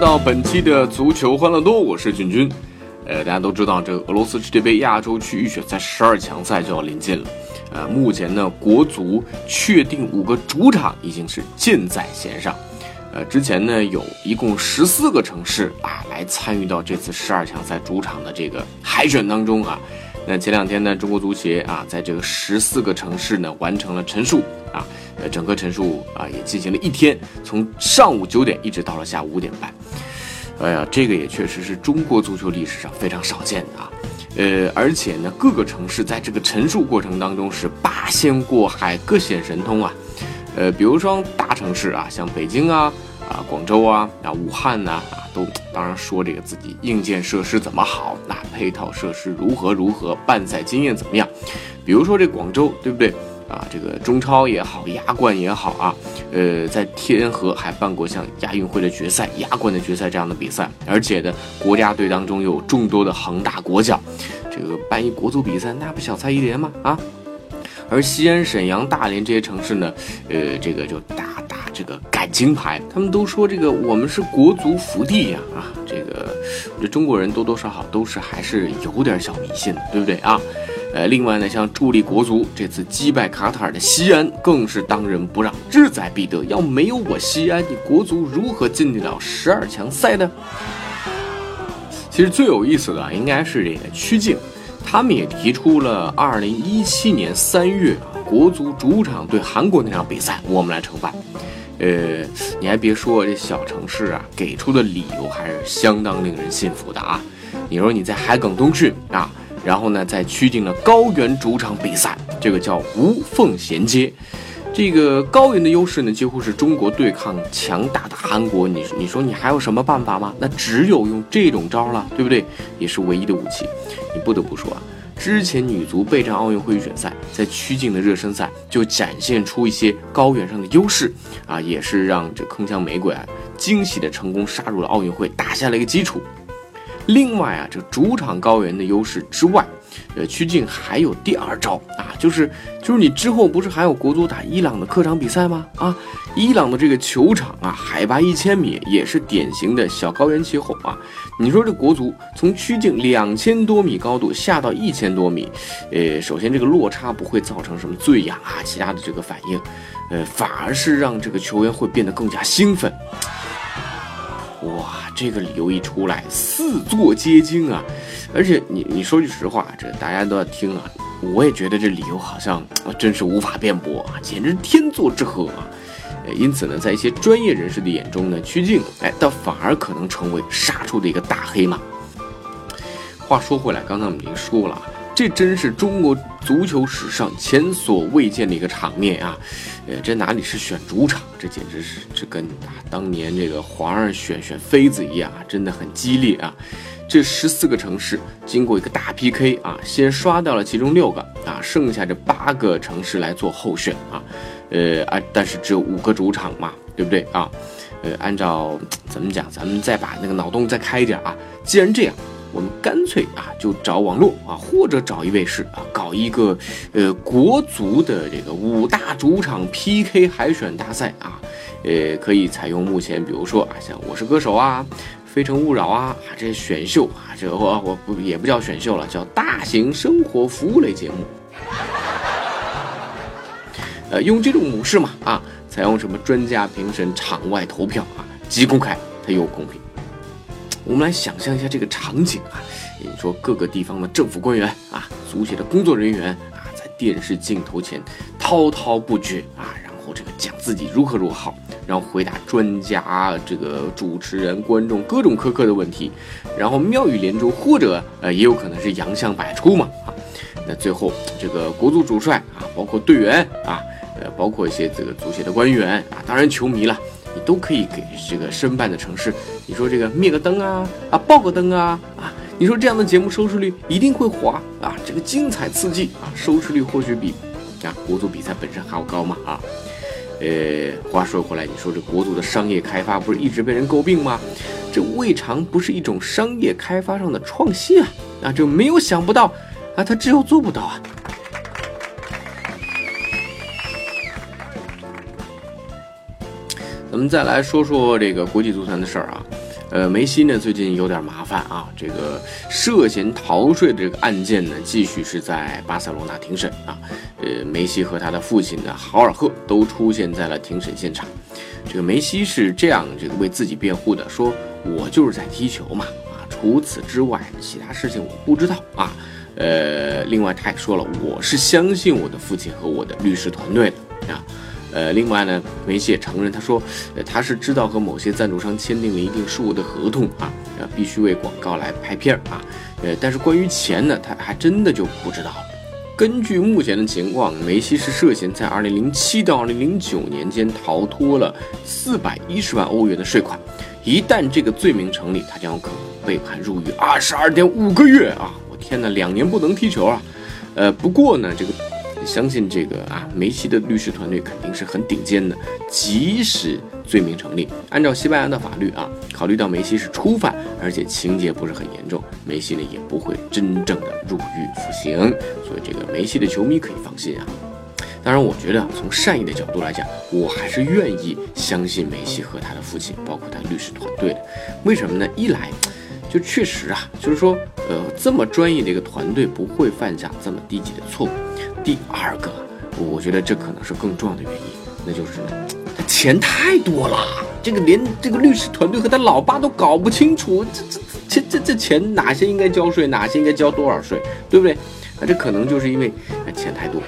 到本期的足球欢乐多，我是俊君。呃，大家都知道，这个俄罗斯世界杯亚洲区预选赛十二强赛就要临近了。呃，目前呢，国足确定五个主场已经是箭在弦上。呃，之前呢，有一共十四个城市啊来参与到这次十二强赛主场的这个海选当中啊。那前两天呢，中国足协啊，在这个十四个城市呢完成了陈述啊。呃，整个陈述啊也进行了一天，从上午九点一直到了下午五点半。哎呀，这个也确实是中国足球历史上非常少见的啊。呃，而且呢，各个城市在这个陈述过程当中是八仙过海，各显神通啊。呃，比如说大城市啊，像北京啊、啊广州啊、啊武汉呐啊，都当然说这个自己硬件设施怎么好，那配套设施如何如何，办赛经验怎么样。比如说这广州，对不对？啊，这个中超也好，亚冠也好啊，呃，在天河还办过像亚运会的决赛、亚冠的决赛这样的比赛，而且呢，国家队当中有众多的恒大国脚，这个办一国足比赛，那不小菜一碟吗？啊，而西安、沈阳、大连这些城市呢，呃，这个就这个赶金牌，他们都说这个我们是国足福地呀，啊，这个这中国人多多少少都是还是有点小迷信的，对不对啊？呃，另外呢，像助力国足这次击败卡塔尔的西安，更是当仁不让，志在必得。要没有我西安，你国足如何进得了十二强赛呢？其实最有意思的应该是这个曲靖，他们也提出了二零一七年三月，国足主场对韩国那场比赛，我们来承办。呃，你还别说，这小城市啊，给出的理由还是相当令人信服的啊。你说你在海埂冬训啊？然后呢，在曲靖的高原主场比赛，这个叫无缝衔接。这个高原的优势呢，几乎是中国对抗强大的韩国。你你说你还有什么办法吗？那只有用这种招了，对不对？也是唯一的武器。你不得不说啊，之前女足备战奥运会预选赛，在曲靖的热身赛就展现出一些高原上的优势啊，也是让这铿锵玫瑰啊惊喜的成功杀入了奥运会，打下了一个基础。另外啊，这主场高原的优势之外，呃，曲靖还有第二招啊，就是就是你之后不是还有国足打伊朗的客场比赛吗？啊，伊朗的这个球场啊，海拔一千米，也是典型的小高原气候啊。你说这国足从曲靖两千多米高度下到一千多米，呃，首先这个落差不会造成什么醉氧啊，其他的这个反应，呃，反而是让这个球员会变得更加兴奋。哇，这个理由一出来，四座皆惊啊！而且你你说句实话，这大家都要听啊。我也觉得这理由好像真是无法辩驳啊，简直天作之合啊！因此呢，在一些专业人士的眼中呢，曲靖哎，倒反而可能成为杀出的一个大黑马。话说回来，刚才我们已经说了。这真是中国足球史上前所未见的一个场面啊！呃，这哪里是选主场，这简直是这跟啊当年这个皇上选选妃子一样啊，真的很激烈啊！这十四个城市经过一个大 PK 啊，先刷掉了其中六个啊，剩下这八个城市来做候选啊，呃啊，但是只有五个主场嘛，对不对啊？呃，按照怎么讲，咱们再把那个脑洞再开一点啊，既然这样。我们干脆啊，就找网络啊，或者找一卫视啊，搞一个呃国足的这个五大主场 PK 海选大赛啊，呃，可以采用目前比如说啊，像《我是歌手》啊，《非诚勿扰》啊，这些选秀啊，这我我不也不叫选秀了，叫大型生活服务类节目。呃，用这种模式嘛啊，采用什么专家评审、场外投票啊，既公开它又公平。我们来想象一下这个场景啊，你说各个地方的政府官员啊，足协的工作人员啊，在电视镜头前滔滔不绝啊，然后这个讲自己如何如何好，然后回答专家、这个主持人、观众各种苛刻的问题，然后妙语连珠，或者呃也有可能是洋相百出嘛啊。那最后这个国足主帅啊，包括队员啊，呃，包括一些这个足协的官员啊，当然球迷了，你都可以给这个申办的城市，你说这个灭个灯啊啊，爆个灯啊啊，你说这样的节目收视率一定会滑啊，这个精彩刺激啊，收视率或许比啊国足比赛本身还要高嘛啊。呃，话说回来，你说这国足的商业开发不是一直被人诟病吗？这未尝不是一种商业开发上的创新啊！啊，这没有想不到啊，他只有做不到啊。我们再来说说这个国际足坛的事儿啊，呃，梅西呢最近有点麻烦啊，这个涉嫌逃税的这个案件呢，继续是在巴塞罗那庭审啊，呃，梅西和他的父亲呢豪尔赫都出现在了庭审现场，这个梅西是这样这个为自己辩护的，说我就是在踢球嘛，啊，除此之外其他事情我不知道啊，呃，另外他也说了，我是相信我的父亲和我的律师团队的啊。呃，另外呢，梅西也承认，他说，呃，他是知道和某些赞助商签订了一定数额的合同啊，呃，必须为广告来拍片儿啊，呃，但是关于钱呢，他还真的就不知道了。根据目前的情况，梅西是涉嫌在2007到2009年间逃脱了410万欧元的税款，一旦这个罪名成立，他将有可能被判入狱22.5个月啊！我天哪，两年不能踢球啊！呃，不过呢，这个。相信这个啊，梅西的律师团队肯定是很顶尖的。即使罪名成立，按照西班牙的法律啊，考虑到梅西是初犯，而且情节不是很严重，梅西呢也不会真正的入狱服刑。所以这个梅西的球迷可以放心啊。当然，我觉得从善意的角度来讲，我还是愿意相信梅西和他的父亲，包括他律师团队的。为什么呢？一来，就确实啊，就是说，呃，这么专业的一个团队不会犯下这么低级的错误。第二个，我觉得这可能是更重要的原因，那就是，他钱太多了，这个连这个律师团队和他老爸都搞不清楚，这这这这这钱哪些应该交税，哪些应该交多少税，对不对？那这可能就是因为钱太多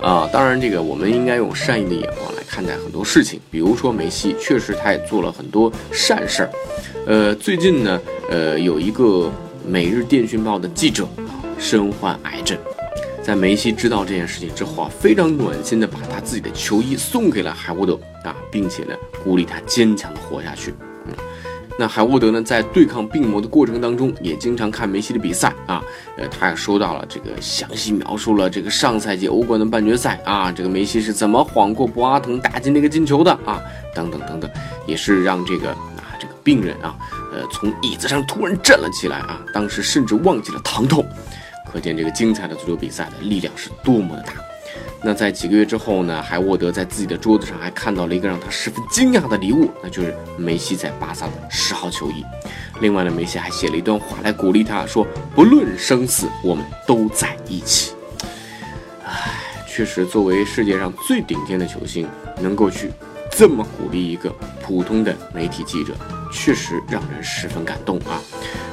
啊。当然，这个我们应该用善意的眼光看待很多事情，比如说梅西，确实他也做了很多善事儿。呃，最近呢，呃，有一个。《每日电讯报》的记者啊，身患癌症，在梅西知道这件事情之后啊，非常暖心的把他自己的球衣送给了海沃德啊，并且呢，鼓励他坚强的活下去。那海沃德呢，在对抗病魔的过程当中，也经常看梅西的比赛啊，呃，他也收到了这个详细描述了这个上赛季欧冠的半决赛啊，这个梅西是怎么晃过博阿滕打进那个进球的啊，等等等等，也是让这个啊这个病人啊。呃，从椅子上突然站了起来啊！当时甚至忘记了疼痛，可见这个精彩的足球比赛的力量是多么的大。那在几个月之后呢，海沃德在自己的桌子上还看到了一个让他十分惊讶的礼物，那就是梅西在巴萨的十号球衣。另外呢，梅西还写了一段话来鼓励他说：“不论生死，我们都在一起。”唉，确实，作为世界上最顶尖的球星，能够去这么鼓励一个普通的媒体记者。确实让人十分感动啊！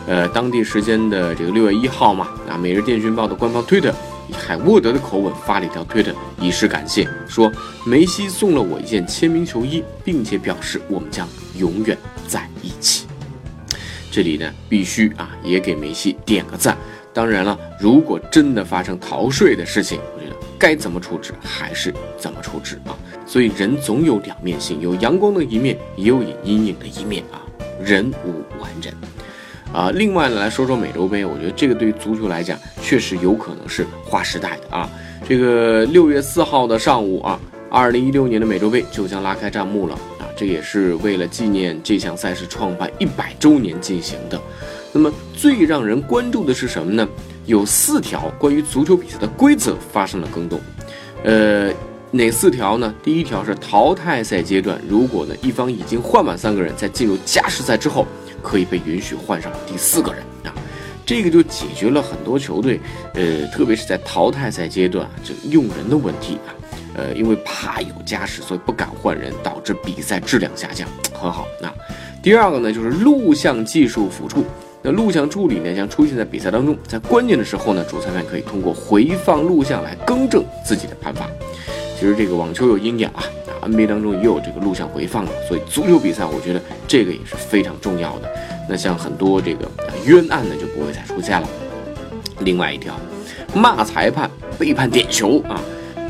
呃，当地时间的这个六月一号嘛，啊，《每日电讯报》的官方推特以海沃德的口吻发了一条推特，以示感谢，说梅西送了我一件签名球衣，并且表示我们将永远在一起。这里呢，必须啊，也给梅西点个赞。当然了，如果真的发生逃税的事情，我觉得该怎么处置还是怎么处置啊。所以人总有两面性，有阳光的一面，也有阴影的一面啊。人无完人，啊，另外呢，来说说美洲杯，我觉得这个对于足球来讲，确实有可能是划时代的啊。这个六月四号的上午啊，二零一六年的美洲杯就将拉开战幕了啊，这也是为了纪念这项赛事创办一百周年进行的。那么最让人关注的是什么呢？有四条关于足球比赛的规则发生了更动，呃。哪四条呢？第一条是淘汰赛阶段，如果呢一方已经换满三个人，在进入加时赛之后，可以被允许换上第四个人啊，这个就解决了很多球队，呃，特别是在淘汰赛阶段这个用人的问题啊，呃，因为怕有加时，所以不敢换人，导致比赛质量下降，很好。那第二个呢，就是录像技术辅助，那录像助理呢将出现在比赛当中，在关键的时候呢，主裁判可以通过回放录像来更正自己的判罚。其实这个网球有阴影啊，NBA 当中也有这个录像回放了，所以足球比赛我觉得这个也是非常重要的。那像很多这个冤案呢就不会再出现了。另外一条，骂裁判被判点球啊。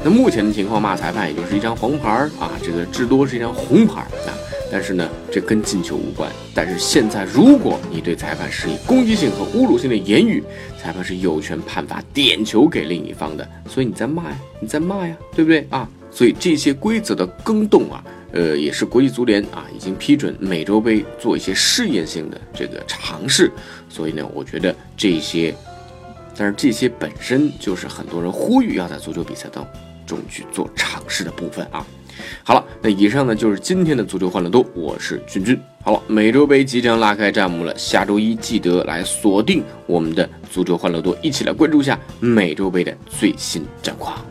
那目前的情况，骂裁判也就是一张黄牌啊，这个至多是一张红牌啊。但是呢，这跟进球无关。但是现在，如果你对裁判施以攻击性和侮辱性的言语，裁判是有权判罚点球给另一方的。所以你在骂呀，你在骂呀，对不对啊？所以这些规则的更动啊，呃，也是国际足联啊已经批准美洲杯做一些试验性的这个尝试。所以呢，我觉得这些，但是这些本身就是很多人呼吁要在足球比赛当中去做尝试的部分啊。好了，那以上呢就是今天的足球欢乐多，我是君君。好了，美洲杯即将拉开战幕了，下周一记得来锁定我们的足球欢乐多，一起来关注一下美洲杯的最新战况。